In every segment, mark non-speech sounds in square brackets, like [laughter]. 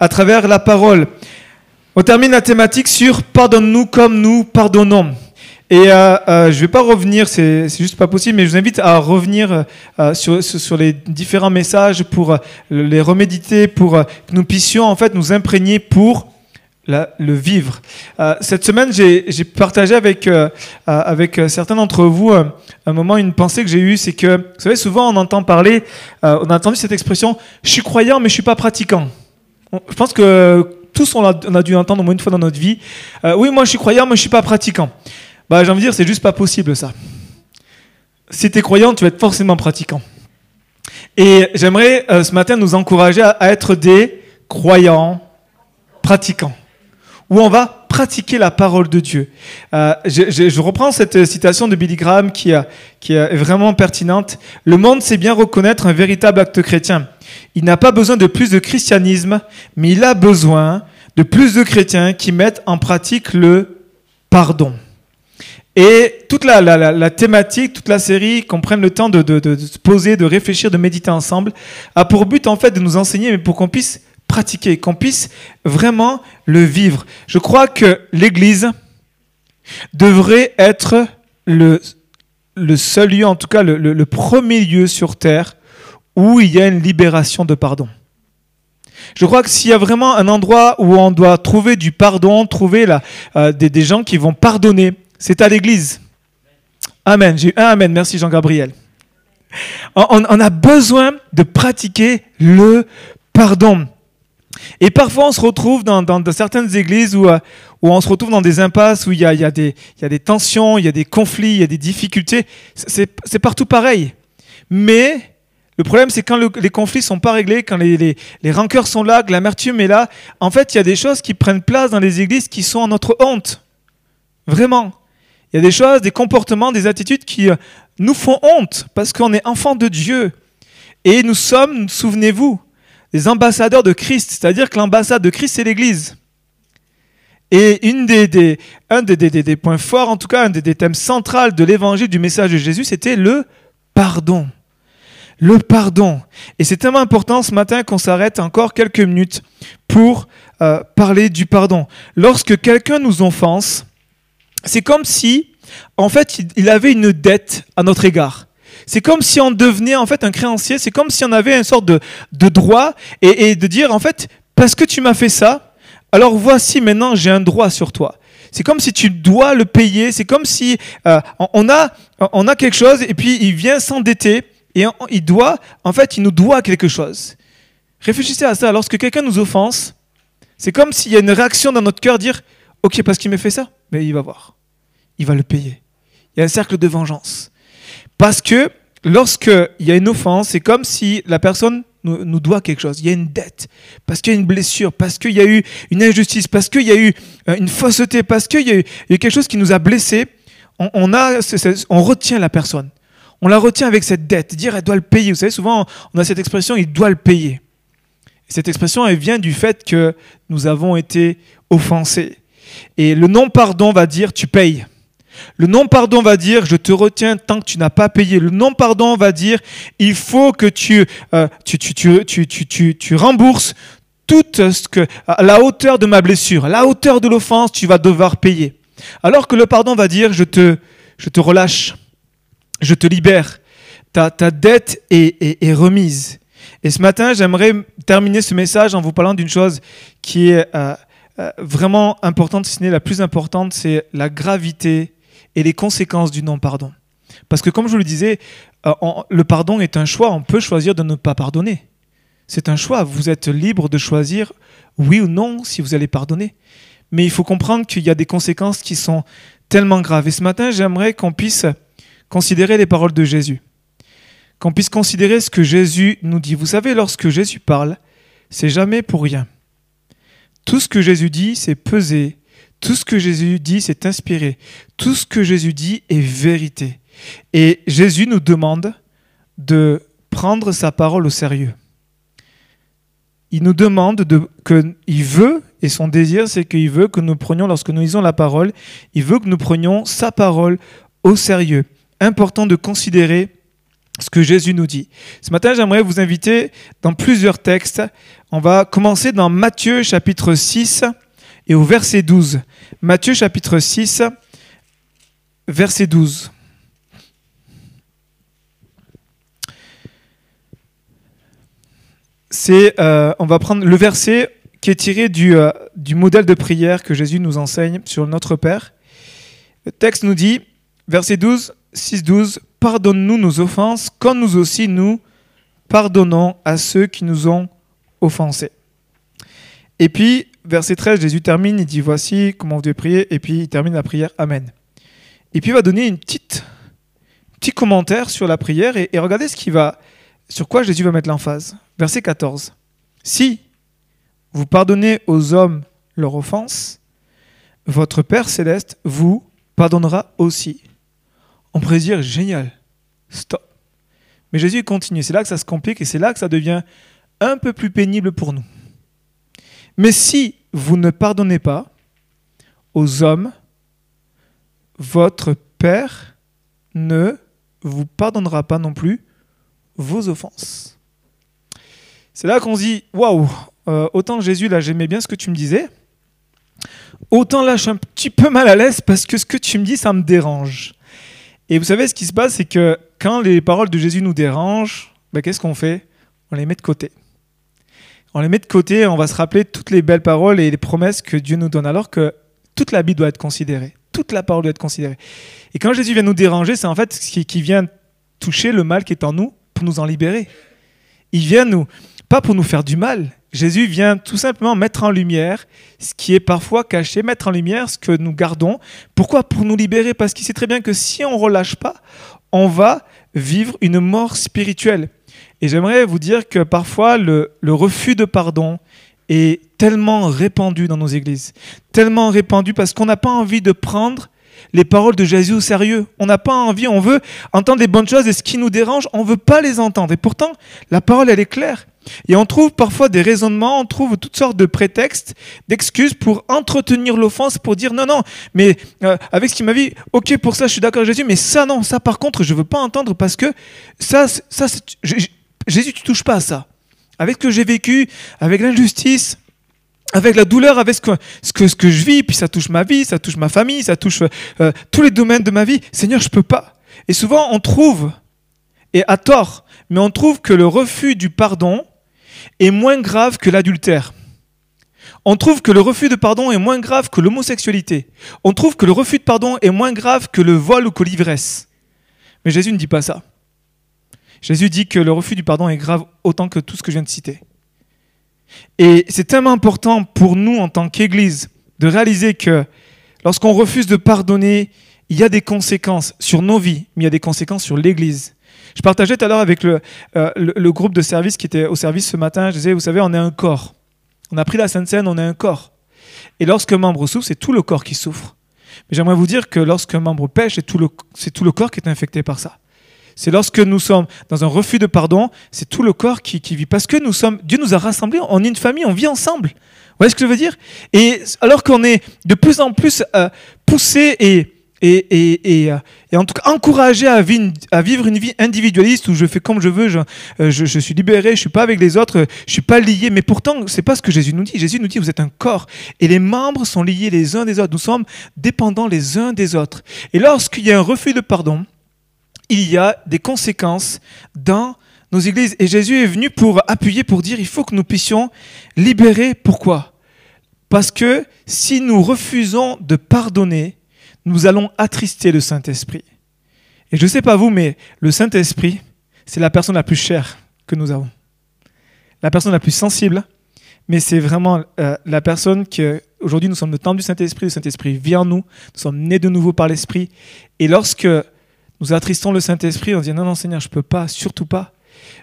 à travers la parole. On termine la thématique sur pardonne-nous comme nous pardonnons. Et euh, euh, je vais pas revenir, c'est juste pas possible, mais je vous invite à revenir euh, sur, sur, les différents messages pour euh, les reméditer, pour euh, que nous puissions en fait nous imprégner pour le vivre. Cette semaine, j'ai partagé avec, avec certains d'entre vous un moment, une pensée que j'ai eue, c'est que, vous savez, souvent on entend parler, on a entendu cette expression, je suis croyant mais je suis pas pratiquant. Je pense que tous on a, a dû entendre au moins une fois dans notre vie, euh, oui, moi je suis croyant mais je suis pas pratiquant. Bah, j'ai envie de dire, c'est juste pas possible ça. Si tu es croyant, tu vas être forcément pratiquant. Et j'aimerais euh, ce matin nous encourager à, être des croyants pratiquants où on va pratiquer la parole de Dieu. Euh, je, reprends cette citation de Billy Graham qui est vraiment pertinente. Le monde sait bien reconnaître un véritable acte chrétien. Il n'a pas besoin de plus de christianisme, mais il a besoin de plus de chrétiens qui mettent en pratique le pardon. Et toute la, la- la- thématique, toute la série, qu'on prenne le temps de, de- de- se poser, de réfléchir, de méditer ensemble, a pour but en fait de nous enseigner, mais pour qu'on puisse pratiquer, qu'on puisse vraiment le vivre. Je crois que l'Église devrait être le, le seul lieu, en tout cas le- le premier lieu sur Terre où il y a une libération de pardon. Je crois que s'il y a vraiment un endroit où on doit trouver du pardon, trouver euh, des, gens qui vont pardonner, c'est à l'église. Amen. J'ai eu un Amen. Merci Jean-Gabriel. On, a besoin de pratiquer le pardon. Et parfois, on se retrouve dans, certaines églises où, euh, où on se retrouve dans des impasses, où il y a, des, il y a des tensions, il y a des conflits, il y a des difficultés. C'est partout pareil. Mais le problème, c'est quand le- les conflits sont pas réglés, quand les, rancœurs sont là, que l'amertume est là, en fait, il y a des choses qui prennent place dans les églises qui sont en notre honte. Vraiment. Il y a des choses, des comportements, des attitudes qui euh, nous font honte parce qu'on est enfant de Dieu. Et nous sommes, souvenez-vous, des ambassadeurs de Christ, c'est-à-dire que l'ambassade de Christ, c'est l'Église. Et un des, des- points forts, en tout cas, un des thèmes centraux de l'évangile, du message de Jésus, c'était le pardon. Le pardon. Et c'est tellement important ce matin qu'on s'arrête encore quelques minutes pour euh, parler du pardon. Lorsque quelqu'un nous offense, c'est comme si, en fait, il- avait une dette à notre égard. C'est comme si on devenait en fait un créancier, c'est comme si on avait une sorte de, de droit et, de dire en fait, parce que tu m'as fait ça, alors voici maintenant j'ai un droit sur toi. C'est comme si tu dois le payer, c'est comme si euh, on a, on a quelque chose et puis il vient s'endetter et il doit, en fait, il nous doit quelque chose. Réfléchissez à ça, lorsque quelqu'un nous offense, c'est comme s'il y a une réaction dans notre cœur, dire, ok, parce qu'il me fait ça, mais il va voir, il va le payer. Il y a un cercle de vengeance. Parce que lorsqu'il y a une offense, c'est comme si la personne nous, doit quelque chose. Il y a une dette, parce qu'il y a une blessure, parce qu'il y a eu une injustice, parce qu'il y a eu euh, une fausseté, parce qu'il y, y a quelque chose qui nous a blessés. On retient la personne. On la retient avec cette dette. Dire, elle doit le payer. Vous savez, souvent, on a cette expression, il doit le payer. Et cette expression, elle vient du fait que nous avons été offensés. Et le non-pardon va dire, tu payes. Le non-pardon va dire je te retiens tant que tu n'as pas payé. Le non-pardon va dire il faut que tu, euh, tu, tu, tu, tu, rembourses tout ce que, à la hauteur de ma blessure, à la hauteur de l'offense, tu vas devoir payer. Alors que le pardon va dire je te, je te relâche, je te libère. Ta, ta dette est, est, remise. Et ce matin, j'aimerais terminer ce message en vous parlant d'une chose qui est euh, euh, vraiment importante, si ce n'est la plus importante, c'est la gravité et les conséquences du non-pardon. Parce que comme je vous le disais, euh, le pardon est un choix. On peut choisir de ne pas pardonner. C'est un choix. Vous êtes libre de choisir oui ou non si vous allez pardonner. Mais il faut comprendre qu'il y a des conséquences qui sont tellement graves. Et ce matin, j'aimerais qu'on puisse considérer les paroles de Jésus. Qu'on puisse considérer ce que Jésus nous dit. Vous savez, lorsque Jésus parle, c'est jamais pour rien. Tout ce que Jésus dit, c'est pesé. Tout ce que Jésus dit, c'est inspiré. Tout ce que Jésus dit est vérité. Et Jésus nous demande de prendre sa parole au sérieux. Il nous demande de, que, il veut, et son désir, c'est qu'il veut que nous prenions, lorsque nous lisons la parole, il veut que nous prenions sa parole au sérieux. Important de considérer ce que Jésus nous dit. Ce matin, j'aimerais vous inviter dans plusieurs textes. On va commencer dans Matthieu chapitre 6 et au verset 12. Matthieu chapitre 6, verset 12. C'est, euh, on va prendre le verset qui est tiré du, euh, du modèle de prière que Jésus nous enseigne sur notre Père. Le texte nous dit, verset 12, 6, 12, Pardonne-nous nos offenses, comme nous aussi nous pardonnons à ceux qui nous ont offensés. Et puis, verset 13, Jésus termine, il dit Voici comment vous devez prier, et puis il termine la prière Amen. Et puis il va donner une petite, petit commentaire sur la prière, et, et regardez ce qui va, sur quoi Jésus va mettre l'emphase. Verset 14. Si vous pardonnez aux hommes leur offense, votre Père céleste vous pardonnera aussi. On pourrait dire génial, stop. Mais Jésus continue, c'est là que ça se complique et c'est là que ça devient un peu plus pénible pour nous. Mais si vous ne pardonnez pas aux hommes, votre Père ne vous pardonnera pas non plus vos offenses. C'est là qu'on se dit, waouh, euh, autant Jésus, là j'aimais bien ce que tu me disais, autant là je suis un petit peu mal à l'aise parce que ce que tu me dis, ça me dérange. Et vous savez, ce qui se passe, c'est que quand les paroles de Jésus nous dérangent, ben, qu'est-ce qu'on fait? On les met de côté. On les met de côté, on va se rappeler toutes les belles paroles et les promesses que Dieu nous donne, alors que toute la Bible doit être considérée. Toute la parole doit être considérée. Et quand Jésus vient nous déranger, c'est en fait ce qui vient toucher le mal qui est en nous pour nous en libérer. Il vient nous, pas pour nous faire du mal, Jésus vient tout simplement mettre en lumière ce qui est parfois caché, mettre en lumière ce que nous gardons. Pourquoi? Pour nous libérer, parce qu'il sait très bien que si on ne relâche pas, on va vivre une mort spirituelle. Et j'aimerais vous dire que parfois le, le, refus de pardon est tellement répandu dans nos églises, tellement répandu parce qu'on n'a pas envie de prendre les paroles de Jésus au sérieux. On n'a pas envie, on veut entendre les bonnes choses et ce qui nous dérange, on ne veut pas les entendre. Et pourtant, la parole, elle est claire. Et on trouve parfois des raisonnements, on trouve toutes sortes de prétextes, d'excuses pour entretenir l'offense, pour dire non, non, mais euh, avec ce qu'il m'a dit, ok, pour ça je suis d'accord avec Jésus, mais ça non, ça par contre je veux pas entendre parce que ça, ça Jésus, tu touches pas à ça. Avec ce que j'ai vécu, avec l'injustice, avec la douleur, avec ce que, je vis, puis ça touche ma vie, ça touche ma famille, ça touche euh, tous les domaines de ma vie, Seigneur, je peux pas. Et souvent on trouve, et à tort, mais on trouve que le refus du pardon, est moins grave que l'adultère. On trouve que le refus de pardon est moins grave que l'homosexualité. On trouve que le refus de pardon est moins grave que le vol ou que l'ivresse. Mais Jésus ne dit pas ça. Jésus dit que le refus du pardon est grave autant que tout ce que je viens de citer. Et c'est tellement important pour nous en tant qu'Église de réaliser que lorsqu'on refuse de pardonner, il y a des conséquences sur nos vies, mais il y a des conséquences sur l'Église. Je partageais tout à l'heure avec euh, le, le, groupe de service qui était au service ce matin, je disais, vous savez, on est un corps. On a pris la Sainte Seine, on est un corps. Et lorsque membre souffre, c'est tout le corps qui souffre. Mais j'aimerais vous dire que lorsqu'un membre pêche, c'est tout le corps qui est infecté par ça. C'est lorsque nous sommes dans un refus de pardon, c'est tout le corps qui, vit. Parce que nous sommes, Dieu nous a rassemblés, on est une famille, on vit ensemble. Vous voyez ce que je veux dire? Et alors qu'on est de plus en plus euh, poussé et et, euh, et, en tout cas encourager à vivre, à vivre, une vie individualiste où je fais comme je veux, je, euh, je, je, suis libéré, je suis pas avec les autres, je suis pas lié. Mais pourtant, c'est pas ce que Jésus nous dit. Jésus nous dit vous êtes un corps et les membres sont liés les uns des autres. Nous sommes dépendants les uns des autres. Et lorsqu'il y a un refus de pardon, il y a des conséquences dans nos églises. Et Jésus est venu pour appuyer, pour dire il faut que nous puissions libérer. Pourquoi? Parce que si nous refusons de pardonner, nous allons attrister le Saint-Esprit. Et je ne sais pas vous, mais le Saint-Esprit, c'est la personne la plus chère que nous avons. La personne la plus sensible, mais c'est vraiment euh, la personne que, aujourd'hui, nous sommes le temple du Saint-Esprit, le Saint-Esprit vit en nous, nous sommes nés de nouveau par l'Esprit. Et lorsque nous attristons le Saint-Esprit, on dit non, non, Seigneur, je ne peux pas, surtout pas.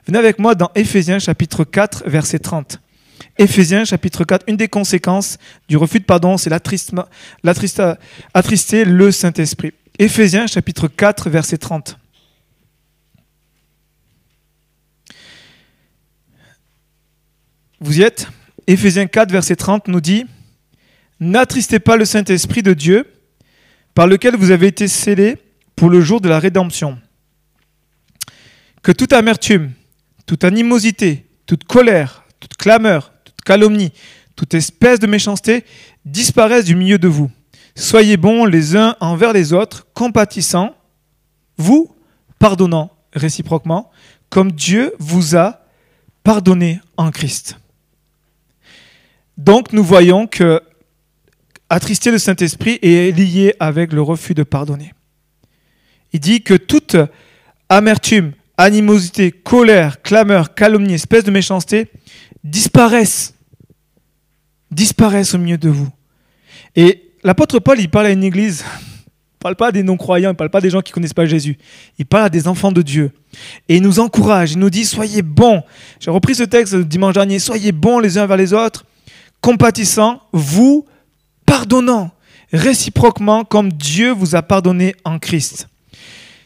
Venez avec moi dans Éphésiens chapitre 4, verset 30. Éphésiens chapitre 4, une des conséquences du refus de pardon, c'est attrister le Saint-Esprit. Éphésiens chapitre 4, verset 30. Vous y êtes? Éphésiens 4, verset 30 nous dit N'attristez pas le Saint-Esprit de Dieu, par lequel vous avez été scellés pour le jour de la rédemption. que toute amertume, toute animosité, toute colère, toute clameur, toute calomnie, toute espèce de méchanceté disparaissent du milieu de vous. Soyez bons les uns envers les autres, compatissants, vous pardonnant réciproquement, comme Dieu vous a pardonné en Christ. Donc nous voyons que attrister le Saint-Esprit est lié avec le refus de pardonner. Il dit que toute amertume, animosité, colère, clameur, calomnie, espèce de méchanceté disparaissent. Disparaissent au milieu de vous. Et l'apôtre Paul, il parle à une église. Il ne parle pas des non-croyants, il ne parle pas des gens qui ne connaissent pas Jésus. Il parle à des enfants de Dieu. Et il nous encourage, il nous dit, soyez bons. J'ai repris ce texte le dimanche dernier, soyez bons les uns vers les autres, compatissants, vous pardonnant réciproquement comme Dieu vous a pardonné en Christ.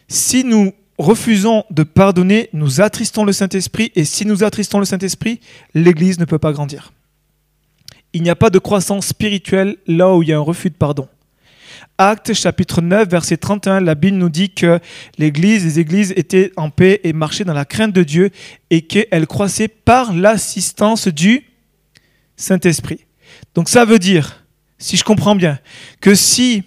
Si nous refusons de pardonner, nous attristons le Saint-Esprit, et si nous attristons le Saint-Esprit, l'Église ne peut pas grandir. Il n'y a pas de croissance spirituelle là où il y a un refus de pardon. Actes chapitre 9, verset 31, la Bible nous dit que l'Église, les églises étaient en paix et marchaient dans la crainte de Dieu et qu'elles croissaient par l'assistance du Saint-Esprit. Donc ça veut dire, si je comprends bien, que si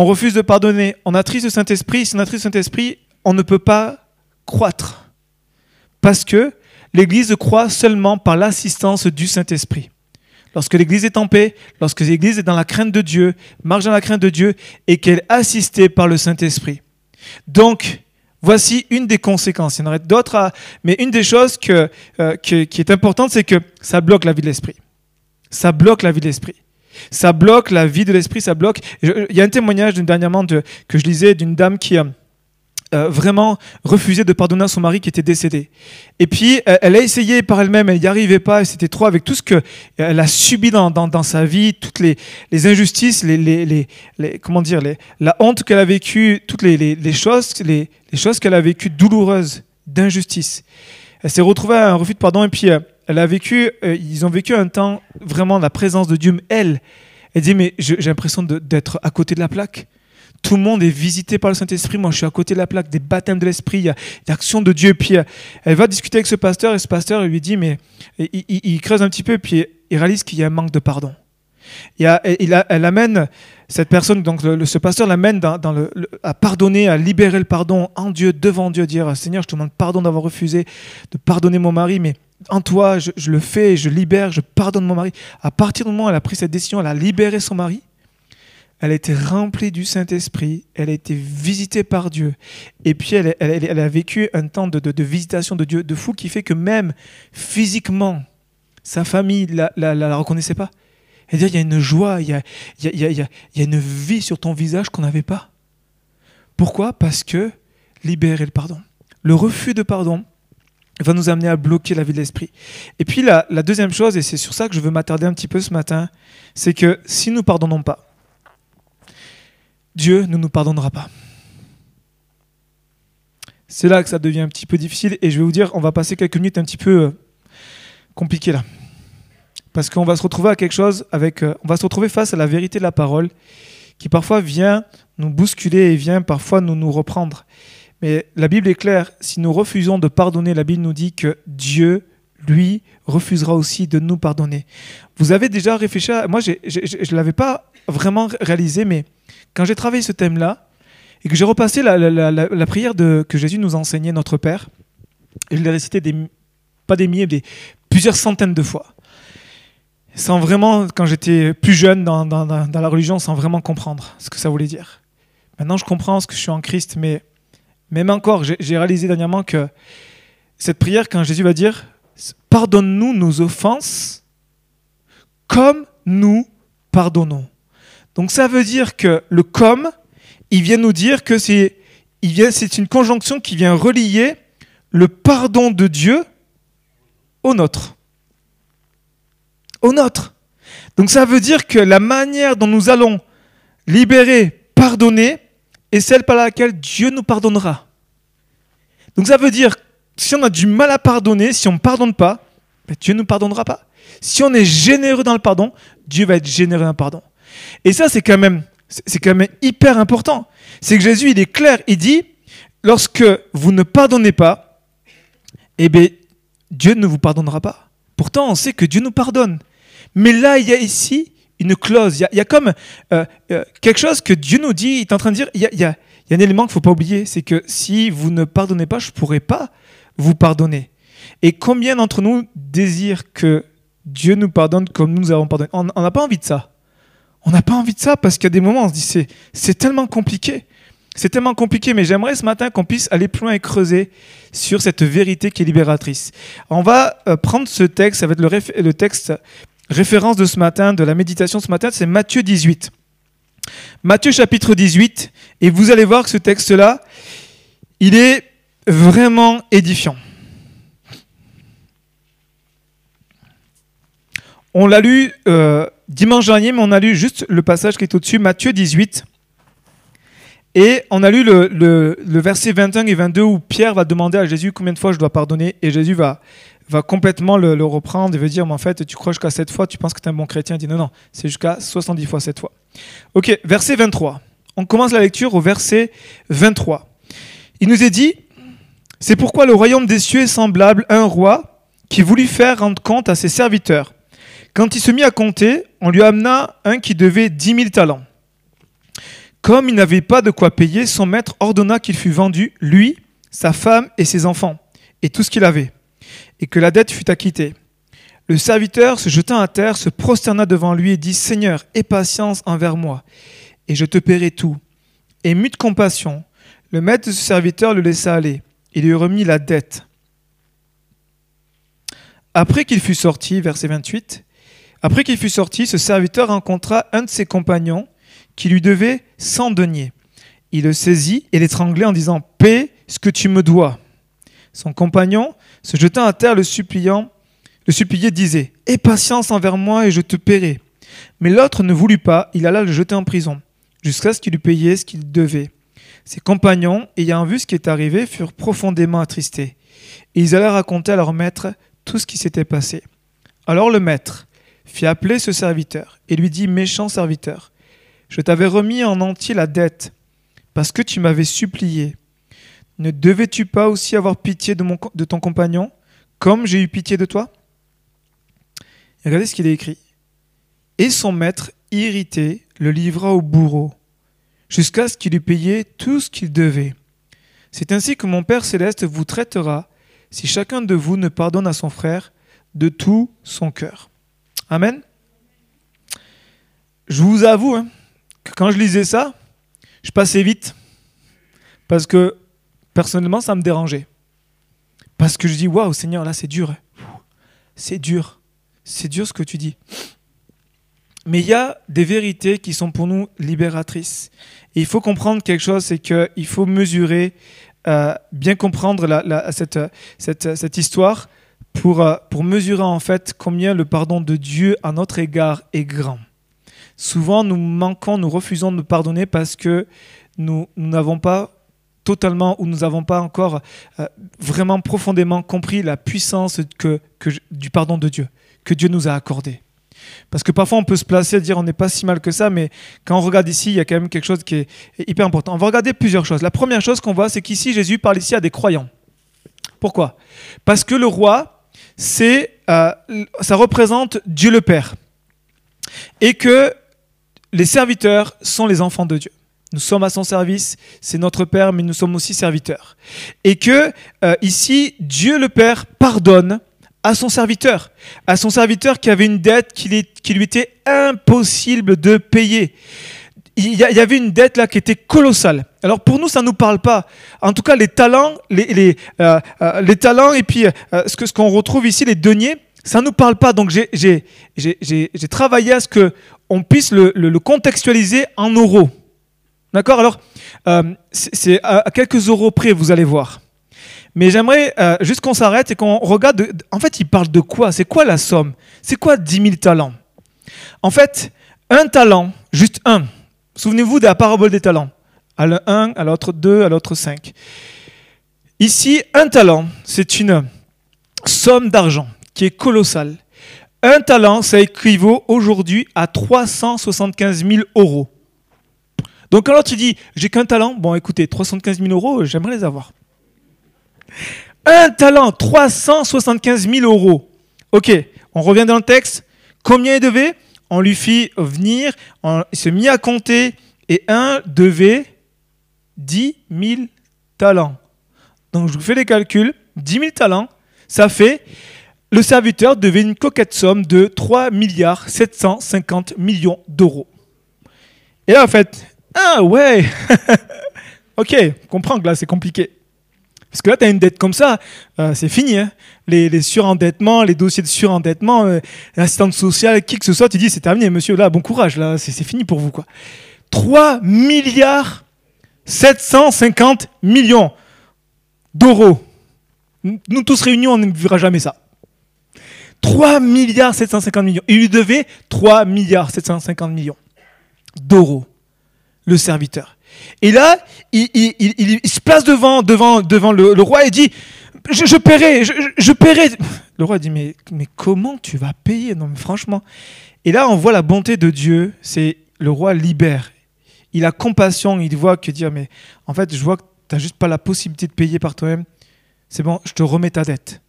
on refuse de pardonner, on attriste le Saint-Esprit, si on attriste le Saint-Esprit, on ne peut pas croître. Parce que l'Église croît seulement par l'assistance du Saint-Esprit. Lorsque l'Église est en paix, lorsque l'Église est dans la crainte de Dieu, marche dans la crainte de Dieu et qu'elle est assistée par le Saint-Esprit. Donc, voici une des conséquences. Il y en aurait d'autres, mais une des choses que, euh, qui est importante, c'est que ça bloque la vie de l'esprit. Ça bloque la vie de l'esprit. Ça bloque la vie de l'esprit, ça bloque. Il y a un témoignage dernièrement de, que je lisais d'une dame qui, a euh, vraiment refusé de pardonner à son mari qui était décédé. Et puis, euh, elle a essayé par elle-même, elle n'y arrivait pas, c'était trop avec tout ce qu'elle euh, a subi dans, sa vie, toutes les, injustices, les, comment dire, la honte qu'elle a vécue, toutes les, choses, les choses qu'elle a vécues douloureuses, d'injustice. Elle s'est retrouvée à un refus de pardon et puis elle a vécu, ils ont vécu un temps vraiment la présence de Dieu. Elle, elle dit, mais j'ai l'impression d'être à côté de la plaque. Tout le monde est visité par le Saint-Esprit. Moi, je suis à côté de la plaque des baptêmes de l'Esprit. Il y a l'action de Dieu. Puis euh, elle va discuter avec ce pasteur et ce pasteur lui dit, mais il, creuse un petit peu, puis il réalise qu'il y a un manque de pardon. Il a, elle amène cette personne, donc ce pasteur l'amène à pardonner, à libérer le pardon en Dieu, devant Dieu, dire Seigneur, je te demande pardon d'avoir refusé de pardonner mon mari, mais en toi, je, le fais, je libère, je pardonne mon mari. À partir du moment où elle a pris cette décision, elle a libéré son mari, elle a été remplie du Saint-Esprit, elle a été visitée par Dieu. Et puis elle, a vécu un temps de, visitation de Dieu de fou qui fait que même physiquement, sa famille ne la, reconnaissait pas. C'est-à-dire, il y a une joie, il y a, il y a, y a une vie sur ton visage qu'on n'avait pas. Pourquoi? Parce que libérer le pardon. Le refus de pardon va nous amener à bloquer la vie de l'esprit. Et puis la, deuxième chose, et c'est sur ça que je veux m'attarder un petit peu ce matin, c'est que si nous pardonnons pas, Dieu ne nous pardonnera pas. C'est là que ça devient un petit peu difficile et je vais vous dire, on va passer quelques minutes un petit peu euh, compliquées là. Parce qu'on va se retrouver à quelque chose avec, euh, on va se retrouver face à la vérité de la parole qui parfois vient nous bousculer et vient parfois nous, nous reprendre. Mais la Bible est claire, si nous refusons de pardonner, la Bible nous dit que Dieu, lui, refusera aussi de nous pardonner. Vous avez déjà réfléchi à... Moi, je ne l'avais pas vraiment réalisé, mais quand j'ai travaillé ce thème-là, et que j'ai repassé la, prière que Jésus nous enseignait, notre Père, et je l'ai récité des, pas des milliers, mais plusieurs centaines de fois. Sans vraiment, quand j'étais plus jeune dans, la religion, sans vraiment comprendre ce que ça voulait dire. Maintenant, je comprends ce que je suis en Christ, mais même encore, j'ai réalisé dernièrement que cette prière, quand Jésus va dire Pardonne-nous nos offenses comme nous pardonnons. Donc ça veut dire que le comme, il vient nous dire que c'est, une conjonction qui vient relier le pardon de Dieu au nôtre. Au nôtre. Donc ça veut dire que la manière dont nous allons libérer, pardonner, est celle par laquelle Dieu nous pardonnera. Donc ça veut dire, si on a du mal à pardonner, si on ne pardonne pas, ben Dieu ne nous pardonnera pas. Si on est généreux dans le pardon, Dieu va être généreux dans le pardon. Et ça, c'est quand même, c'est quand même hyper important. C'est que Jésus, il est clair, il dit, lorsque vous ne pardonnez pas, eh bien, Dieu ne vous pardonnera pas. Pourtant, on sait que Dieu nous pardonne. Mais là, il y a ici une clause. Il y a, comme euh, euh, quelque chose que Dieu nous dit. Il est en train de dire il y a, un élément qu'il ne faut pas oublier c'est que si vous ne pardonnez pas, je ne pourrai pas vous pardonner. Et combien d'entre nous désirent que Dieu nous pardonne comme nous avons pardonné? On n'a pas envie de ça. On n'a pas envie de ça parce qu'il y a des moments on se dit c'est tellement compliqué. C'est tellement compliqué, mais j'aimerais ce matin qu'on puisse aller plus loin et creuser sur cette vérité qui est libératrice. On va euh, prendre ce texte, ça va être le texte référence de ce matin, de la méditation ce matin, c'est Matthieu 18. Matthieu chapitre 18, et vous allez voir que ce texte-là, il est vraiment édifiant. On l'a lu euh, dimanche dernier, mais on a lu juste le passage qui est au-dessus, Matthieu 18. Et on a lu le, verset 21 et 22 où Pierre va demander à Jésus combien de fois je dois pardonner. Et Jésus va, va complètement le, reprendre et veut dire, mais en fait, tu crois jusqu'à 7 fois, tu penses que tu es un bon chrétien. Il dit, non, non, c'est jusqu'à 70 fois 7 fois. Ok, verset 23. On commence la lecture au verset 23. Il nous est dit, c'est pourquoi le royaume des cieux est semblable à un roi qui voulut faire rendre compte à ses serviteurs. Quand il se mit à compter, on lui amena un qui devait dix mille talents. Comme il n'avait pas de quoi payer, son maître ordonna qu'il fût vendu, lui, sa femme et ses enfants, et tout ce qu'il avait, et que la dette fût acquittée. Le serviteur, se jetant à terre, se prosterna devant lui et dit, Seigneur, aie patience envers moi, et je te paierai tout. Et de compassion, le maître de ce serviteur le laissa aller, et lui remit la dette. Après qu'il fut sorti, verset 28, après qu'il fut sorti, ce serviteur rencontra un de ses compagnons qui lui devait 100 deniers. Il le saisit et l'étranglait en disant Paix ce que tu me dois. Son compagnon, se jetant à terre, le suppliant, le suppliait disait Aie patience envers moi et je te paierai. Mais l'autre ne voulut pas, il alla le jeter en prison, jusqu'à ce qu'il eût payé ce qu'il devait. Ses compagnons, ayant vu ce qui est arrivé, furent profondément attristés. Et ils allèrent raconter à leur maître tout ce qui s'était passé. Alors le maître, fit appeler ce serviteur et lui dit Méchant serviteur, je t'avais remis en entier la dette parce que tu m'avais supplié. Ne devais-tu pas aussi avoir pitié de, mon, de ton compagnon comme j'ai eu pitié de toi? Regardez ce qu'il est écrit. Et son maître, irrité, le livra au bourreau, jusqu'à ce qu'il eût payé tout ce qu'il devait. C'est ainsi que mon Père céleste vous traitera si chacun de vous ne pardonne à son frère de tout son cœur. Amen. Je vous avoue hein, que quand je lisais ça, je passais vite. Parce que personnellement, ça me dérangeait. Parce que je dis, waouh, Seigneur, là, c'est dur. C'est dur. C'est dur ce que tu dis. Mais il y a des vérités qui sont pour nous libératrices. Et il faut comprendre quelque chose, c'est qu'il faut mesurer, euh, bien comprendre cette, cette, cette histoire pour, euh, pour mesurer en fait combien le pardon de Dieu à notre égard est grand. Souvent, nous manquons, nous refusons de pardonner parce que nous n'avons pas totalement ou nous n'avons pas encore euh, vraiment profondément compris la puissance que, que, du pardon de Dieu, que Dieu nous a accordé. Parce que parfois on peut se placer et dire on n'est pas si mal que ça, mais quand on regarde ici, il y a quand même quelque chose qui est hyper important. On va regarder plusieurs choses. La première chose qu'on voit, c'est qu'ici Jésus parle ici à des croyants. Pourquoi? Parce que le roi, c'est, euh, ça représente Dieu le Père. Et que les serviteurs sont les enfants de Dieu. Nous sommes à son service, c'est notre Père, mais nous sommes aussi serviteurs. Et que euh, ici, Dieu le Père pardonne à son serviteur, à son serviteur qui avait une dette qui lui était impossible de payer il y, avait une dette là qui était colossale. Alors pour nous, ça ne nous parle pas. En tout cas, les talents, les, les, euh, euh, les talents et puis euh, ce qu'on ce qu'on retrouve ici, les deniers, ça ne nous parle pas. Donc j'ai travaillé à ce qu'on puisse le, le, contextualiser en euros. D'accord? Alors, c'est à, quelques euros près, vous allez voir. Mais j'aimerais juste qu'on s'arrête et qu'on regarde. en fait, il parle de quoi? C'est quoi la somme? C'est quoi 10 000 talents? En fait, un talent, juste un, Souvenez-vous de la parabole des talents. À l'un à l'autre deux, à l'autre cinq. Ici, un talent, c'est une somme d'argent qui est colossale. Un talent, ça équivaut aujourd'hui à 375 000 euros. Donc alors tu dis, j'ai qu'un talent, bon écoutez, 375 000 euros, j'aimerais les avoir. Un talent, 375 000 euros. Ok, on revient dans le texte. Combien il devait? On lui fit venir, on, il se mit à compter, et un devait 10 000 talents. Donc je vous fais les calculs. 10 000 talents, ça fait le serviteur devait une coquette somme de 3 milliards 750 millions d'euros. Et là, en fait, ah ouais, [laughs] ok, comprends que là c'est compliqué. Parce que là, tu as une dette comme ça, euh, c'est fini. Hein. Les, surendettements, les dossiers de surendettement, euh, l'assistante sociale, qui que ce soit, tu dis c'est terminé, monsieur, là, bon courage, là, c'est fini pour vous. quoi. 3 milliards 750 millions d'euros. Nous tous réunis, on ne verra jamais ça. 3 milliards 750 millions. Il lui devait 3 milliards 750 millions d'euros, le serviteur. Et là, il, se place devant, devant, devant le, roi et dit, je, paierai, je, paierai. [laughs] Le roi dit, mais, comment tu vas payer? Non, mais franchement. Et là, on voit la bonté de Dieu, c'est le roi libère. Il a compassion, il voit que dire, mais en fait, je vois que tu n'as juste pas la possibilité de payer par toi-même. C'est bon, je te remets ta dette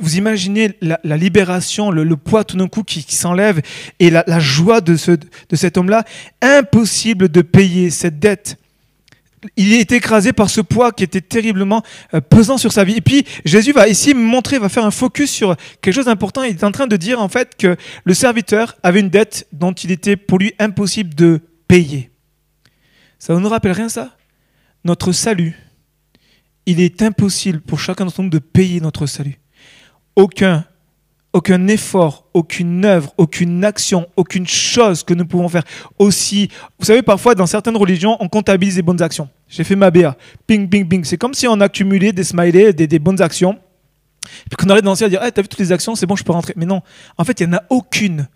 vous imaginez la, libération, le, poids tout d'un coup qui, s'enlève et la, joie de, ce, de cet homme-là. Impossible de payer cette dette. Il est écrasé par ce poids qui était terriblement euh, pesant sur sa vie. Et puis Jésus va ici montrer, va faire un focus sur quelque chose d'important. Il est en train de dire en fait que le serviteur avait une dette dont il était pour lui impossible de payer. Ça ne nous rappelle rien ça? Notre salut, il est impossible pour chacun d'entre nous de payer notre salut aucun, aucun effort, aucune œuvre, aucune action, aucune chose que nous pouvons faire. Aussi, vous savez, parfois dans certaines religions, on comptabilise les bonnes actions. J'ai fait ma BA. Ping, ping, ping. C'est comme si on accumulait des smileys, des, bonnes actions. Puis qu'on arrête danser à dire, hey, t'as vu toutes les actions, c'est bon, je peux rentrer. Mais non, en fait, il n'y en a aucune.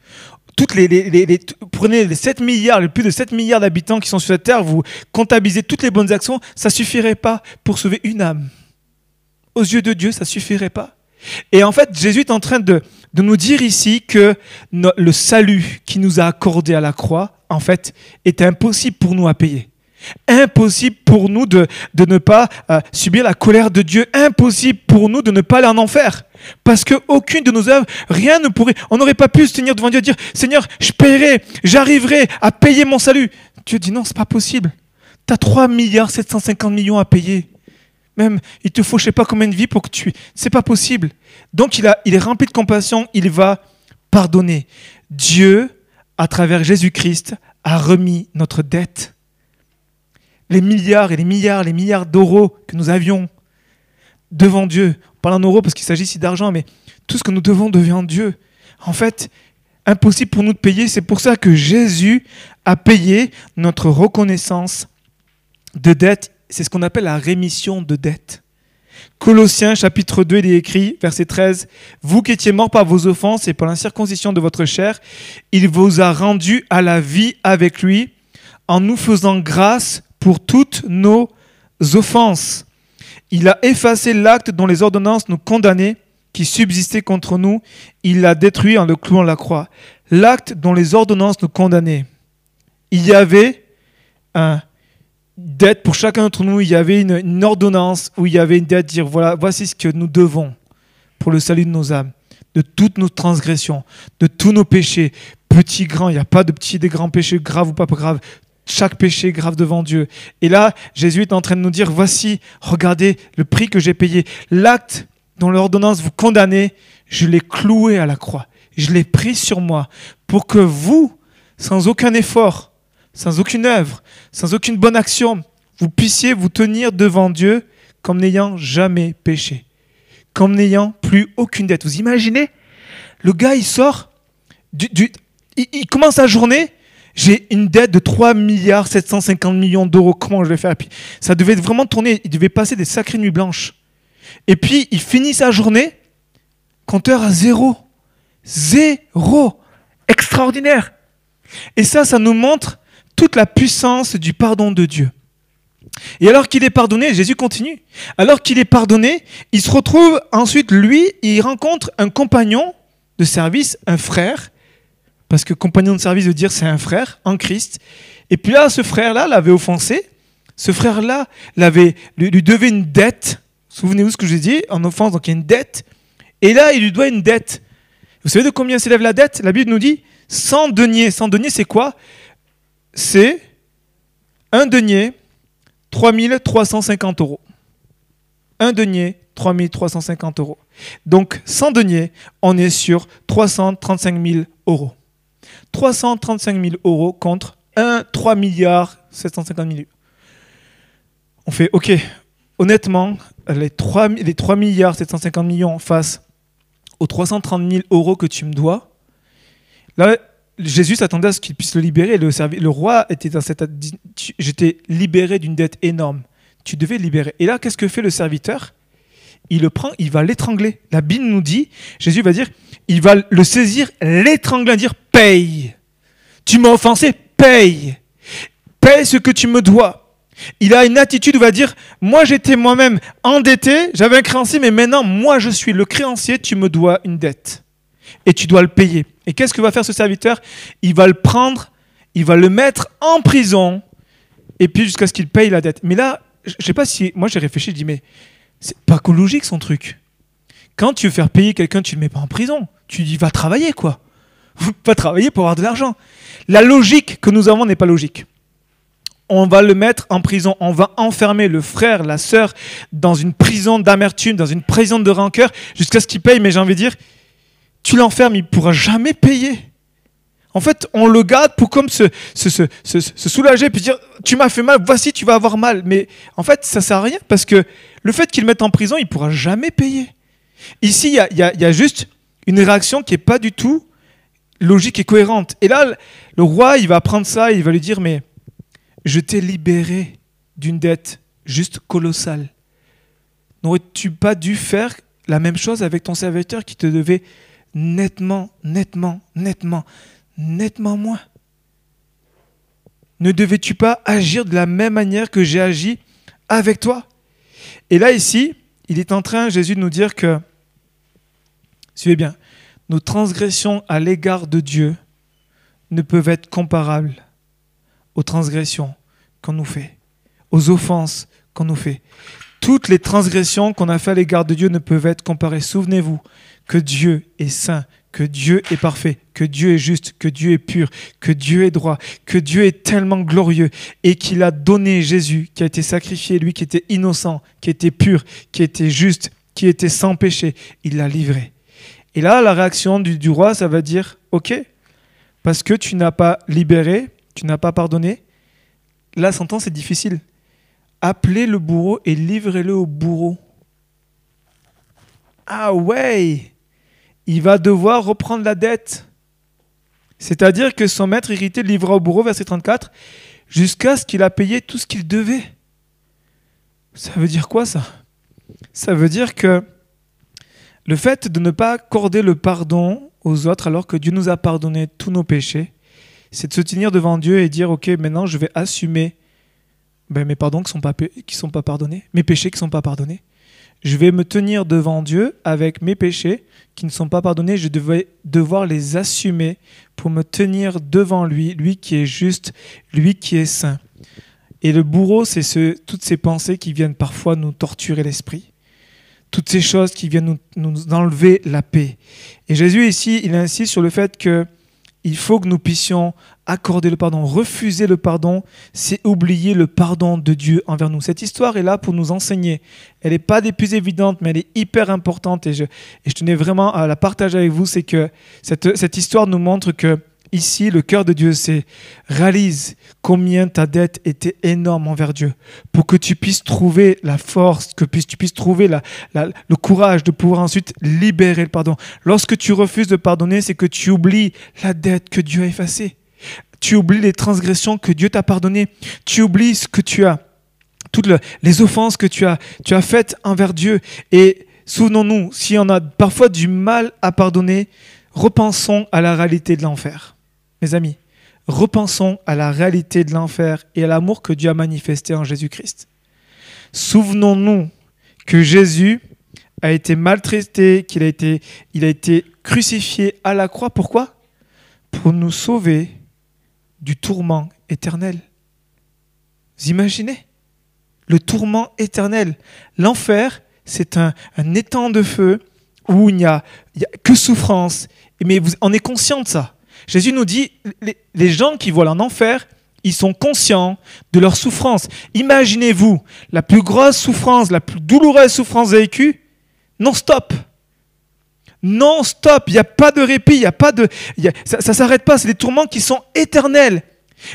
Toutes les, les, prenez les 7 milliards, les plus de 7 milliards d'habitants qui sont sur cette terre, vous comptabilisez toutes les bonnes actions, ça suffirait pas pour sauver une âme. Aux yeux de Dieu, ça suffirait pas. Et en fait, Jésus est en train de, nous dire ici que le salut qui nous a accordé à la croix, en fait, est impossible pour nous à payer. Impossible pour nous de, ne pas euh, subir la colère de Dieu. Impossible pour nous de ne pas aller en enfer. Parce qu'aucune de nos œuvres, rien ne pourrait. On n'aurait pas pu se tenir devant Dieu et dire Seigneur, je paierai, j'arriverai à payer mon salut. Dieu dit non, c'est pas possible. Tu as 3 milliards 750 millions à payer. Même, il te faut je sais pas combien de vies pour que tu... C'est pas possible. Donc il, a, il est rempli de compassion, il va pardonner. Dieu, à travers Jésus-Christ, a remis notre dette. Les milliards et les milliards, les milliards d'euros que nous avions devant Dieu. On parle en euros parce qu'il s'agit ici d'argent, mais tout ce que nous devons devant Dieu. En fait, impossible pour nous de payer. C'est pour ça que Jésus a payé notre reconnaissance de dette c'est ce qu'on appelle la rémission de dette. Colossiens chapitre 2, il est écrit, verset 13, Vous qui étiez morts par vos offenses et par l'incirconcision de votre chair, il vous a rendus à la vie avec lui en nous faisant grâce pour toutes nos offenses. Il a effacé l'acte dont les ordonnances nous condamnaient, qui subsistait contre nous, il l'a détruit en le clouant à la croix. L'acte dont les ordonnances nous condamnaient. Il y avait un dette pour chacun d'entre nous, il y avait une, ordonnance où il y avait une dette, dire voilà, voici ce que nous devons pour le salut de nos âmes, de toutes nos transgressions, de tous nos péchés, petits, grands. Il n'y a pas de petits, des grands péchés, graves ou pas graves. Chaque péché grave devant Dieu. Et là, Jésus est en train de nous dire voici, regardez le prix que j'ai payé. L'acte dont l'ordonnance vous condamnez, je l'ai cloué à la croix. Je l'ai pris sur moi pour que vous, sans aucun effort, sans aucune œuvre, sans aucune bonne action, vous puissiez vous tenir devant Dieu comme n'ayant jamais péché, comme n'ayant plus aucune dette. Vous imaginez Le gars, il sort, du, il, commence sa journée, j'ai une dette de 3 milliards 750 millions d'euros, comment je vais faire? Puis, Ça devait vraiment tourner, il devait passer des sacrées nuits blanches. Et puis, il finit sa journée, compteur à zéro. Zéro Extraordinaire Et ça, ça nous montre toute la puissance du pardon de Dieu. Et alors qu'il est pardonné, Jésus continue. Alors qu'il est pardonné, il se retrouve ensuite, lui, il rencontre un compagnon de service, un frère, parce que compagnon de service veut dire c'est un frère en Christ. Et puis là, ce frère-là l'avait offensé. Ce frère-là lui, devait une dette. Souvenez-vous ce que je dit, en offense, donc il y a une dette. Et là, il lui doit une dette. Vous savez de combien s'élève la dette? La Bible nous dit 100 deniers. 100 deniers, c'est quoi? C'est un denier, 3350 euros. Un denier, 3350 euros. Donc, 100 deniers, on est sur 335 000 euros. 335 000 euros contre 1, 3 milliards 750 millions. On fait, ok, honnêtement, les 3, les 3 milliards 750 millions face aux 330 000 euros que tu me dois, là, Jésus s'attendait à ce qu'il puisse le libérer. Le, le roi était dans cette. J'étais libéré d'une dette énorme. Tu devais libérer. Et là, qu'est-ce que fait le serviteur? Il le prend, il va l'étrangler. La Bible nous dit, Jésus va dire, il va le saisir, l'étrangler, dire paye. Tu m'as offensé, paye. Paye ce que tu me dois. Il a une attitude où il va dire Moi j'étais moi-même endetté, j'avais un créancier, mais maintenant moi je suis le créancier, tu me dois une dette. Et tu dois le payer. Et qu'est-ce que va faire ce serviteur? Il va le prendre, il va le mettre en prison, et puis jusqu'à ce qu'il paye la dette. Mais là, je sais pas si. Moi j'ai réfléchi, je dis Mais c'est pas logique son truc. Quand tu veux faire payer quelqu'un, tu ne le mets pas en prison. Tu dis Va travailler quoi. [laughs] Va travailler pour avoir de l'argent. La logique que nous avons n'est pas logique on va le mettre en prison, on va enfermer le frère, la sœur dans une prison d'amertume, dans une prison de rancœur, jusqu'à ce qu'il paye. Mais j'ai envie de dire, tu l'enfermes, il ne pourra jamais payer. En fait, on le garde pour comme se, se, soulager, puis dire, tu m'as fait mal, voici, tu vas avoir mal. Mais en fait, ça ne sert à rien, parce que le fait qu'il le mette en prison, il ne pourra jamais payer. Ici, il y a, y a, juste une réaction qui n'est pas du tout logique et cohérente. Et là, le roi, il va prendre ça, il va lui dire, mais je t'ai libéré d'une dette juste colossale. N'aurais-tu pas dû faire la même chose avec ton serviteur qui te devait nettement, nettement, nettement, nettement moins Ne devais-tu pas agir de la même manière que j'ai agi avec toi? Et là, ici, il est en train, Jésus, de nous dire que, suivez bien, nos transgressions à l'égard de Dieu ne peuvent être comparables aux transgressions qu'on nous fait, aux offenses qu'on nous fait. Toutes les transgressions qu'on a fait à l'égard de Dieu ne peuvent être comparées. Souvenez-vous que Dieu est saint, que Dieu est parfait, que Dieu est juste, que Dieu est pur, que Dieu est droit, que Dieu est tellement glorieux et qu'il a donné Jésus, qui a été sacrifié, lui qui était innocent, qui était pur, qui était juste, qui était sans péché, il l'a livré. Et là, la réaction du, roi, ça va dire, ok, parce que tu n'as pas libéré, tu n'as pas pardonné, la sentence est difficile. Appelez le bourreau et livrez-le au bourreau. Ah ouais, il va devoir reprendre la dette. C'est-à-dire que son maître irrité le livra au bourreau, verset 34, jusqu'à ce qu'il a payé tout ce qu'il devait. Ça veut dire quoi ça? Ça veut dire que le fait de ne pas accorder le pardon aux autres alors que Dieu nous a pardonné tous nos péchés, c'est de se tenir devant Dieu et dire, OK, maintenant je vais assumer ben, mes pardons qui ne sont, sont pas pardonnés, mes péchés qui ne sont pas pardonnés. Je vais me tenir devant Dieu avec mes péchés qui ne sont pas pardonnés. Je vais devoir les assumer pour me tenir devant lui, lui qui est juste, lui qui est saint. Et le bourreau, c'est ce, toutes ces pensées qui viennent parfois nous torturer l'esprit. Toutes ces choses qui viennent nous, nous enlever la paix. Et Jésus ici, il insiste sur le fait que il faut que nous puissions accorder le pardon. Refuser le pardon, c'est oublier le pardon de Dieu envers nous. Cette histoire est là pour nous enseigner. Elle n'est pas des plus évidentes, mais elle est hyper importante et je, tenais vraiment à la partager avec vous. C'est que cette, cette histoire nous montre que Ici, le cœur de Dieu, c'est réalise combien ta dette était énorme envers Dieu pour que tu puisses trouver la force, que tu puisses trouver le courage de pouvoir ensuite libérer le pardon. Lorsque tu refuses de pardonner, c'est que tu oublies la dette que Dieu a effacée. Tu oublies les transgressions que Dieu t'a pardonnées. Tu oublies ce que tu as, toutes les offenses que tu as, tu as faites envers Dieu. Et souvenons-nous, si on a parfois du mal à pardonner, repensons à la réalité de l'enfer mes amis, repensons à la réalité de l'enfer et à l'amour que Dieu a manifesté en Jésus-Christ. Souvenons-nous que Jésus a été maltraité, qu'il a été, il a été crucifié à la croix. Pourquoi? Pour nous sauver du tourment éternel. Vous imaginez? Le tourment éternel. L'enfer, c'est un, étang de feu où il n'y a, que souffrance. Mais vous, on est conscient de ça. Jésus nous dit, les, les gens qui vont en enfer, ils sont conscients de leur souffrance. Imaginez-vous la plus grosse souffrance, la plus douloureuse souffrance vécue, non-stop. Non-stop, il n'y a pas de répit, il y a pas de, y a, ça ne s'arrête pas, c'est des tourments qui sont éternels.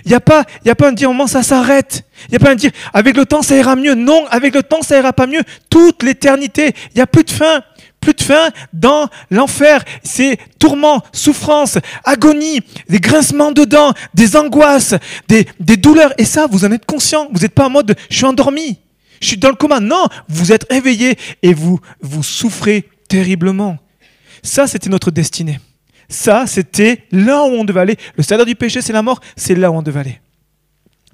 Il n'y a pas, il y a pas un dire moment ça s'arrête. Il n'y a pas un dire avec le temps ça ira mieux. Non, avec le temps ça ira pas mieux. Toute l'éternité, il n'y a plus de fin plus de fin dans l'enfer. C'est tourments, souffrance, agonie, des grincements de dents, des angoisses, des, des douleurs. Et ça, vous en êtes conscient. Vous n'êtes pas en mode je suis endormi, je suis dans le coma. Non, vous êtes éveillé et vous, vous souffrez terriblement. Ça, c'était notre destinée. Ça, c'était là où on devait aller. Le salaire du péché, c'est la mort. C'est là où on devait aller.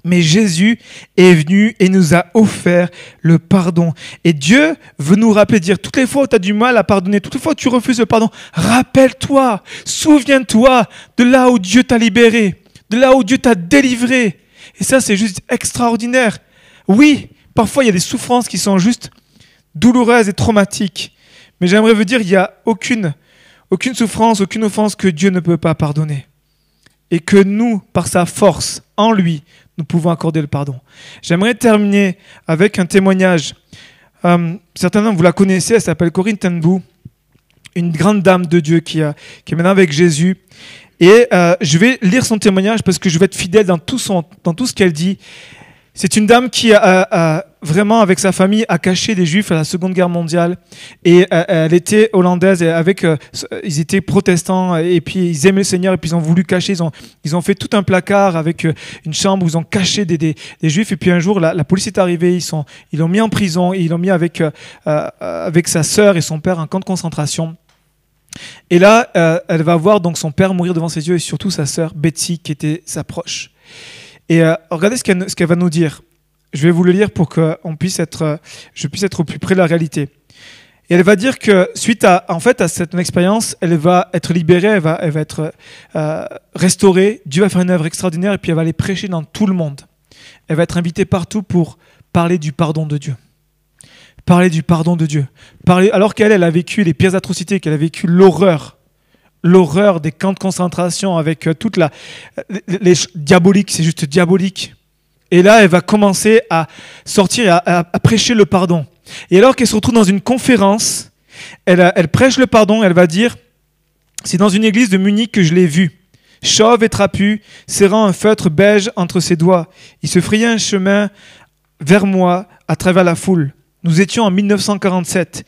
Mais Jésus est venu et nous a offert le pardon. Et Dieu veut nous rappeler, dire, toutes les fois où tu as du mal à pardonner, toutes les fois où tu refuses le pardon, rappelle-toi, souviens-toi de là où Dieu t'a libéré, de là où Dieu t'a délivré. Et ça, c'est juste extraordinaire. Oui, parfois il y a des souffrances qui sont juste douloureuses et traumatiques. Mais j'aimerais vous dire, il n'y a aucune, aucune souffrance, aucune offense que Dieu ne peut pas pardonner. Et que nous, par sa force, en lui, nous pouvons accorder le pardon. J'aimerais terminer avec un témoignage. Euh, certains vous la connaissez, elle s'appelle Corinne Tenbou, une grande dame de Dieu qui, a, qui est maintenant avec Jésus. Et euh, je vais lire son témoignage parce que je vais être fidèle dans tout ce qu'elle dit. C'est une dame qui a, vraiment, avec sa famille, a caché des juifs à la Seconde Guerre mondiale. Et euh, elle était hollandaise, avec, euh, ils étaient protestants, et puis ils aimaient le Seigneur, et puis ils ont voulu cacher, ils ont, ils ont fait tout un placard avec euh, une chambre où ils ont caché des, des, des juifs. Et puis un jour, la, police est arrivée, ils, sont, ils l'ont mis en prison, ils l'ont mis avec, avec sa sœur et son père en camp de concentration. Et là, elle va voir donc son père mourir devant ses yeux, et surtout sa sœur Betsy, qui était sa proche. Et euh, regardez ce qu'elle, qu'elle va nous dire. Je vais vous le lire pour que on puisse être, euh, je puisse être au plus près de la réalité. Et elle va dire que suite à, en fait, à cette expérience, elle va être libérée, elle va, elle va être euh, restaurée. Dieu va faire une œuvre extraordinaire et puis elle va aller prêcher dans tout le monde. Elle va être invitée partout pour parler du pardon de Dieu. Parler du pardon de Dieu. Parler, alors qu'elle, elle a vécu les pires atrocités, qu'elle a vécu l'horreur l'horreur des camps de concentration avec euh, toute la les, diabolique, c'est juste diabolique. Et là, elle va commencer à sortir, à, à, prêcher le pardon. Et alors qu'elle se retrouve dans une conférence, elle, elle prêche le pardon. Elle va dire, c'est dans une église de Munich que je l'ai vu, chauve et trapu, serrant un feutre beige entre ses doigts. Il se frayait un chemin vers moi à travers la foule. Nous étions en 1947.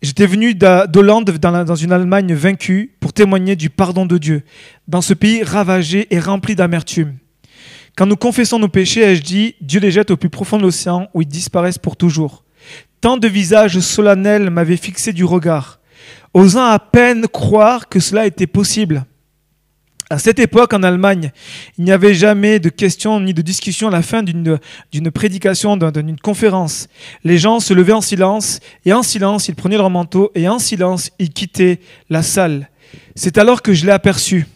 J'étais venu d'Hollande dans, une Allemagne vaincue pour témoigner du pardon de Dieu, dans ce pays ravagé et rempli d'amertume. Quand nous confessons nos péchés, ai-je dit, Dieu les jette au plus profond de l'océan où ils disparaissent pour toujours. Tant de visages solennels m'avaient fixé du regard, osant à peine croire que cela était possible. À cette époque, en Allemagne, il n'y avait jamais de questions ni de discussion à la fin d'une prédication, d'une conférence. Les gens se levaient en silence, et en silence, ils prenaient leur manteau, et en silence, ils quittaient la salle. C'est alors que je l'ai aperçu.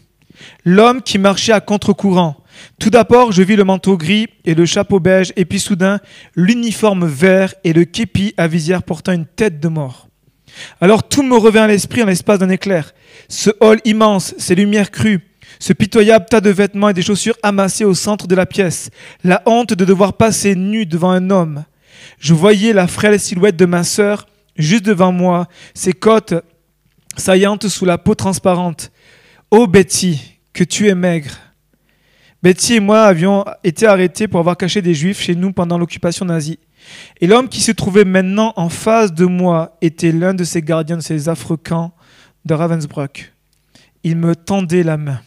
L'homme qui marchait à contre-courant. Tout d'abord, je vis le manteau gris et le chapeau beige, et puis soudain, l'uniforme vert et le képi à visière portant une tête de mort. Alors tout me revint à l'esprit en l'espace d'un éclair. Ce hall immense, ces lumières crues, ce pitoyable tas de vêtements et des chaussures amassés au centre de la pièce, la honte de devoir passer nu devant un homme. Je voyais la frêle silhouette de ma sœur juste devant moi, ses côtes saillantes sous la peau transparente. Oh Betty, que tu es maigre. Betty et moi avions été arrêtés pour avoir caché des juifs chez nous pendant l'occupation nazie. Et l'homme qui se trouvait maintenant en face de moi était l'un de ces gardiens de ces affreux camps de Ravensbrück. Il me tendait la main.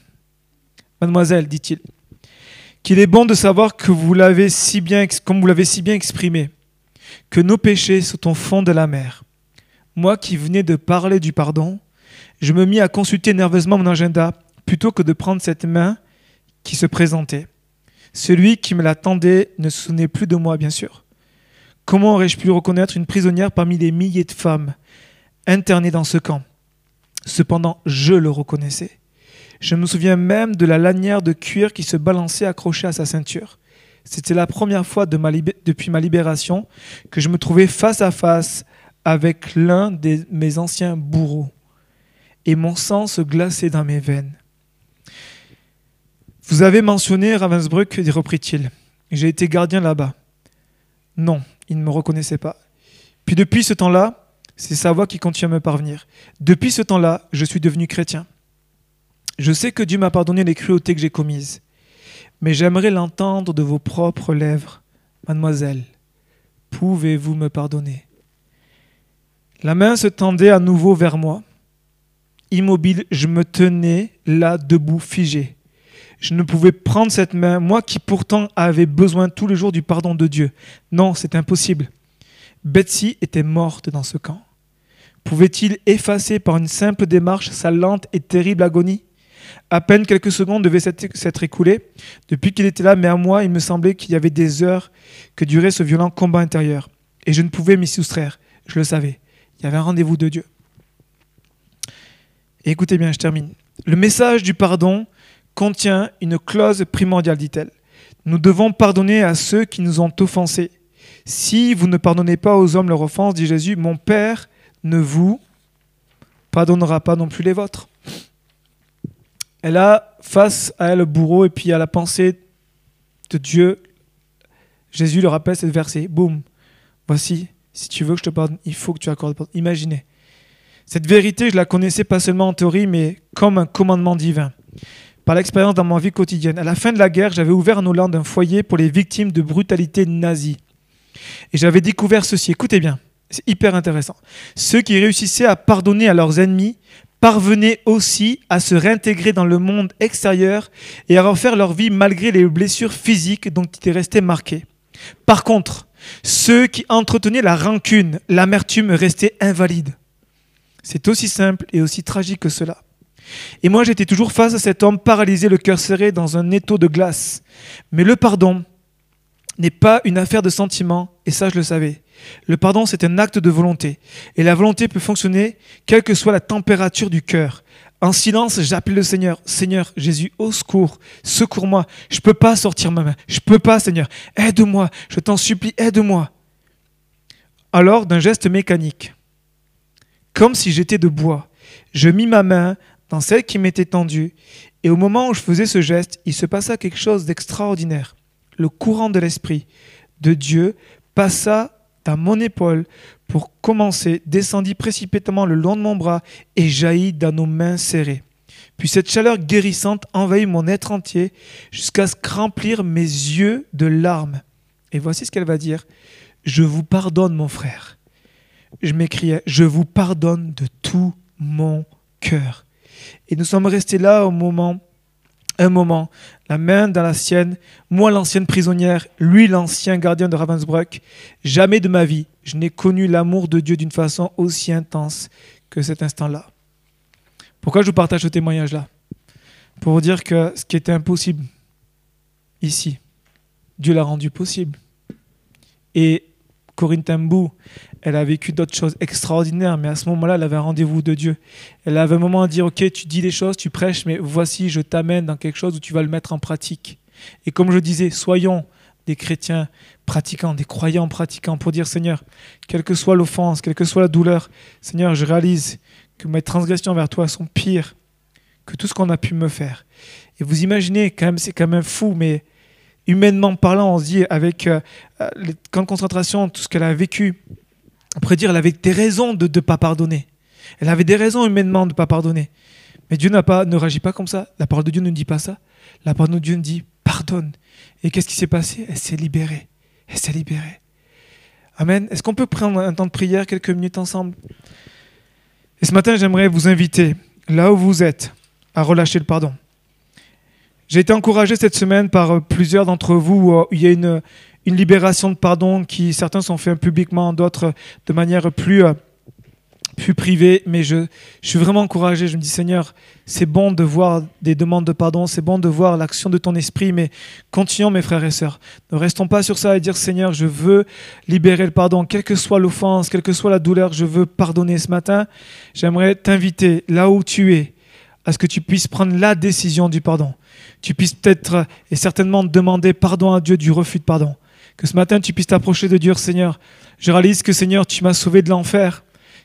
Mademoiselle, dit-il, qu'il est bon de savoir que vous l'avez si bien, comme vous l'avez si bien exprimé, que nos péchés sont au fond de la mer. Moi qui venais de parler du pardon, je me mis à consulter nerveusement mon agenda plutôt que de prendre cette main qui se présentait. Celui qui me la tendait ne se souvenait plus de moi, bien sûr. Comment aurais-je pu reconnaître une prisonnière parmi les milliers de femmes internées dans ce camp? Cependant, je le reconnaissais. Je me souviens même de la lanière de cuir qui se balançait accrochée à sa ceinture. C'était la première fois depuis ma libération que je me trouvais face à face avec l'un de mes anciens bourreaux, et mon sang se glaçait dans mes veines. Vous avez mentionné Ravensbrück, reprit-il. J'ai été gardien là-bas. Non, il ne me reconnaissait pas. Puis depuis ce temps-là, c'est sa voix qui continue à me parvenir. Depuis ce temps-là, je suis devenu chrétien. Je sais que Dieu m'a pardonné les cruautés que j'ai commises, mais j'aimerais l'entendre de vos propres lèvres. Mademoiselle, pouvez-vous me pardonner? La main se tendait à nouveau vers moi. Immobile, je me tenais là, debout, figé. Je ne pouvais prendre cette main, moi qui pourtant avais besoin tous les jours du pardon de Dieu. Non, c'est impossible. Betsy était morte dans ce camp. Pouvait-il effacer par une simple démarche sa lente et terrible agonie? À peine quelques secondes devaient s'être écoulées depuis qu'il était là, mais à moi, il me semblait qu'il y avait des heures que durait ce violent combat intérieur. Et je ne pouvais m'y soustraire. Je le savais. Il y avait un rendez-vous de Dieu. écoutez bien, je termine. Le message du pardon contient une clause primordiale, dit-elle. Nous devons pardonner à ceux qui nous ont offensés. Si vous ne pardonnez pas aux hommes leur offense, dit Jésus, mon Père ne vous pardonnera pas non plus les vôtres. Elle a face à elle le bourreau et puis à la pensée de Dieu, Jésus le rappelle cette verset. Boum, voici, si tu veux que je te pardonne, il faut que tu accordes pardon. Imaginez. Cette vérité, je la connaissais pas seulement en théorie, mais comme un commandement divin par l'expérience dans ma vie quotidienne. À la fin de la guerre, j'avais ouvert en Hollande un foyer pour les victimes de brutalité nazie. Et j'avais découvert ceci. Écoutez bien, c'est hyper intéressant. Ceux qui réussissaient à pardonner à leurs ennemis parvenaient aussi à se réintégrer dans le monde extérieur et à refaire leur vie malgré les blessures physiques dont ils étaient restés marqués. Par contre, ceux qui entretenaient la rancune, l'amertume restaient invalides. C'est aussi simple et aussi tragique que cela. Et moi, j'étais toujours face à cet homme paralysé, le cœur serré dans un étau de glace. Mais le pardon n'est pas une affaire de sentiment, et ça, je le savais. Le pardon, c'est un acte de volonté. Et la volonté peut fonctionner quelle que soit la température du cœur. En silence, j'appelle le Seigneur. Seigneur, Jésus, au secours, secours-moi. Je ne peux pas sortir ma main. Je ne peux pas, Seigneur. Aide-moi. Je t'en supplie, aide-moi. Alors, d'un geste mécanique, comme si j'étais de bois, je mis ma main dans celle qui m'était tendue, et au moment où je faisais ce geste, il se passa quelque chose d'extraordinaire. Le courant de l'Esprit de Dieu passa dans mon épaule pour commencer, descendit précipitamment le long de mon bras et jaillit dans nos mains serrées. Puis cette chaleur guérissante envahit mon être entier jusqu'à se remplir mes yeux de larmes. Et voici ce qu'elle va dire. Je vous pardonne, mon frère. Je m'écriais, je vous pardonne de tout mon cœur. Et nous sommes restés là au moment, un moment, la main dans la sienne, moi l'ancienne prisonnière, lui l'ancien gardien de Ravensbrück. Jamais de ma vie, je n'ai connu l'amour de Dieu d'une façon aussi intense que cet instant-là. Pourquoi je vous partage ce témoignage-là? Pour vous dire que ce qui était impossible ici, Dieu l'a rendu possible. Et Corinne Tambou, elle a vécu d'autres choses extraordinaires, mais à ce moment-là, elle avait un rendez-vous de Dieu. Elle avait un moment à dire, ok, tu dis les choses, tu prêches, mais voici, je t'amène dans quelque chose où tu vas le mettre en pratique. Et comme je disais, soyons des chrétiens pratiquants, des croyants pratiquants, pour dire, Seigneur, quelle que soit l'offense, quelle que soit la douleur, Seigneur, je réalise que mes transgressions vers toi sont pires que tout ce qu'on a pu me faire. Et vous imaginez, quand même, c'est quand même fou, mais humainement parlant, on se dit, avec euh, euh, les camps de concentration, tout ce qu'elle a vécu, on pourrait dire qu'elle avait des raisons de ne pas pardonner. Elle avait des raisons humainement de ne pas pardonner. Mais Dieu pas, ne réagit pas comme ça. La parole de Dieu ne dit pas ça. La parole de Dieu dit pardonne. Et qu'est-ce qui s'est passé? Elle s'est libérée. Elle s'est libérée. Amen. Est-ce qu'on peut prendre un temps de prière, quelques minutes ensemble? Et ce matin, j'aimerais vous inviter, là où vous êtes, à relâcher le pardon. J'ai été encouragé cette semaine par plusieurs d'entre vous. Euh, il y a une, une libération de pardon qui certains sont faits publiquement, d'autres de manière plus, euh, plus privée. Mais je, je suis vraiment encouragé. Je me dis, Seigneur, c'est bon de voir des demandes de pardon, c'est bon de voir l'action de ton esprit, mais continuons, mes frères et sœurs. Ne restons pas sur ça et dire, Seigneur, je veux libérer le pardon, quelle que soit l'offense, quelle que soit la douleur, je veux pardonner ce matin. J'aimerais t'inviter, là où tu es, à ce que tu puisses prendre la décision du pardon tu puisses peut-être et certainement demander pardon à Dieu du refus de pardon. Que ce matin, tu puisses t'approcher de Dieu, Seigneur. Je réalise que, Seigneur, tu m'as sauvé de l'enfer.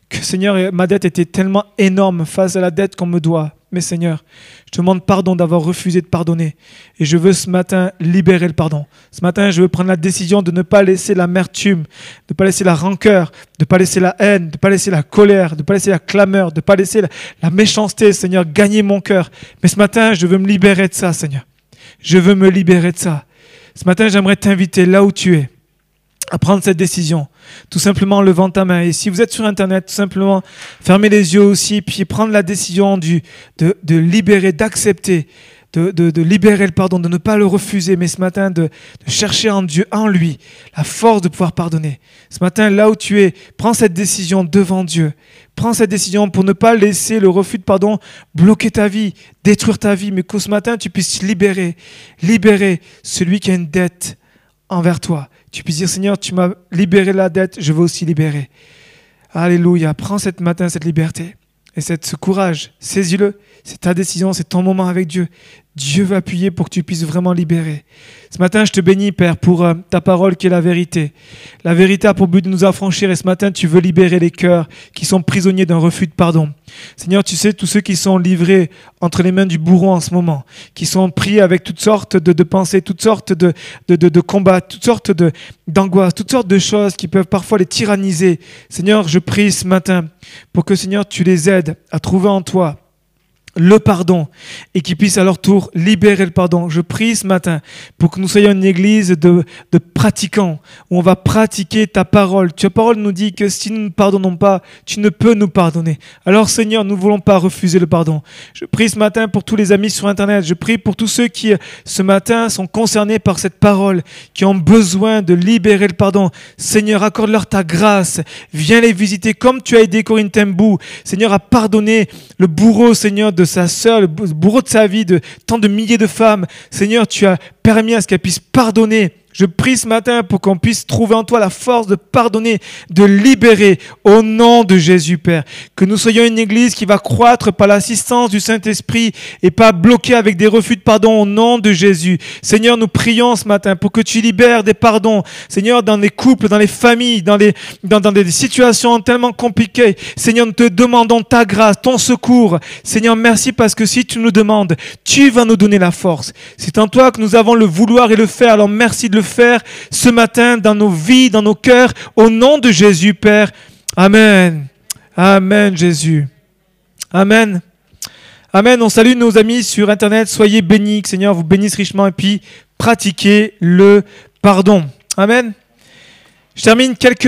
Que, Seigneur, ma dette était tellement énorme face à la dette qu'on me doit. Mais Seigneur, je te demande pardon d'avoir refusé de pardonner. Et je veux ce matin libérer le pardon. Ce matin, je veux prendre la décision de ne pas laisser l'amertume, de ne pas laisser la rancœur, de ne pas laisser la haine, de ne pas laisser la colère, de ne pas laisser la clameur, de ne pas laisser la, méchanceté, Seigneur, gagner mon cœur. Mais ce matin, je veux me libérer de ça, Seigneur. Je veux me libérer de ça. Ce matin, j'aimerais t'inviter là où tu es à prendre cette décision. Tout simplement en levant ta main. Et si vous êtes sur Internet, tout simplement fermez les yeux aussi, puis prendre la décision de libérer, d'accepter, de, libérer le pardon, de ne pas le refuser, mais ce matin de, chercher en Dieu, en lui, la force de pouvoir pardonner. Ce matin, là où tu es, prends cette décision devant Dieu. Prends cette décision pour ne pas laisser le refus de pardon bloquer ta vie, détruire ta vie, mais qu'au ce matin, tu puisses libérer, libérer celui qui a une dette envers toi tu puisses dire, Seigneur, tu m'as libéré la dette, je veux aussi libérer. Alléluia. Prends cette matin cette liberté et cette, ce courage. Saisis-le. C'est ta décision, c'est ton moment avec Dieu. Dieu va appuyer pour que tu puisses vraiment libérer. Ce matin, je te bénis, Père, pour euh, ta parole qui est la vérité. La vérité a pour but de nous affranchir et ce matin, tu veux libérer les cœurs qui sont prisonniers d'un refus de pardon. Seigneur, tu sais, tous ceux qui sont livrés entre les mains du bourreau en ce moment, qui sont pris avec toutes sortes de, pensées, toutes sortes de, de combats, toutes sortes d'angoisses, toutes sortes de choses qui peuvent parfois les tyranniser. Seigneur, je prie ce matin pour que, Seigneur, tu les aides à trouver en toi le pardon et qui puisse à leur tour libérer le pardon. Je prie ce matin pour que nous soyons une église de, de pratiquants où on va pratiquer ta parole. Ta parole nous dit que si nous ne pardonnons pas, tu ne peux nous pardonner. Alors Seigneur, nous ne voulons pas refuser le pardon. Je prie ce matin pour tous les amis sur Internet. Je prie pour tous ceux qui ce matin sont concernés par cette parole, qui ont besoin de libérer le pardon. Seigneur, accorde-leur ta grâce. Viens les visiter comme tu as aidé Corinne Tembou. Seigneur, à pardonner le bourreau, Seigneur, de sa sœur, le bourreau de sa vie, de tant de milliers de femmes. Seigneur, tu as permis à ce qu'elle puisse pardonner je prie ce matin pour qu'on puisse trouver en toi la force de pardonner, de libérer au nom de Jésus, Père. Que nous soyons une église qui va croître par l'assistance du Saint-Esprit et pas bloquée avec des refus de pardon au nom de Jésus. Seigneur, nous prions ce matin pour que tu libères des pardons. Seigneur, dans les couples, dans les familles, dans, les, des situations tellement compliquées. Seigneur, nous te demandons ta grâce, ton secours. Seigneur, merci parce que si tu nous demandes, tu vas nous donner la force. C'est en toi que nous avons le vouloir et le faire. Alors merci de faire ce matin dans nos vies, dans nos cœurs, au nom de Jésus, Père. Amen. Amen, Jésus. Amen. Amen. On salue nos amis sur Internet. Soyez bénis. Que Seigneur vous bénisse richement et puis pratiquez le pardon. Amen. Je termine quelques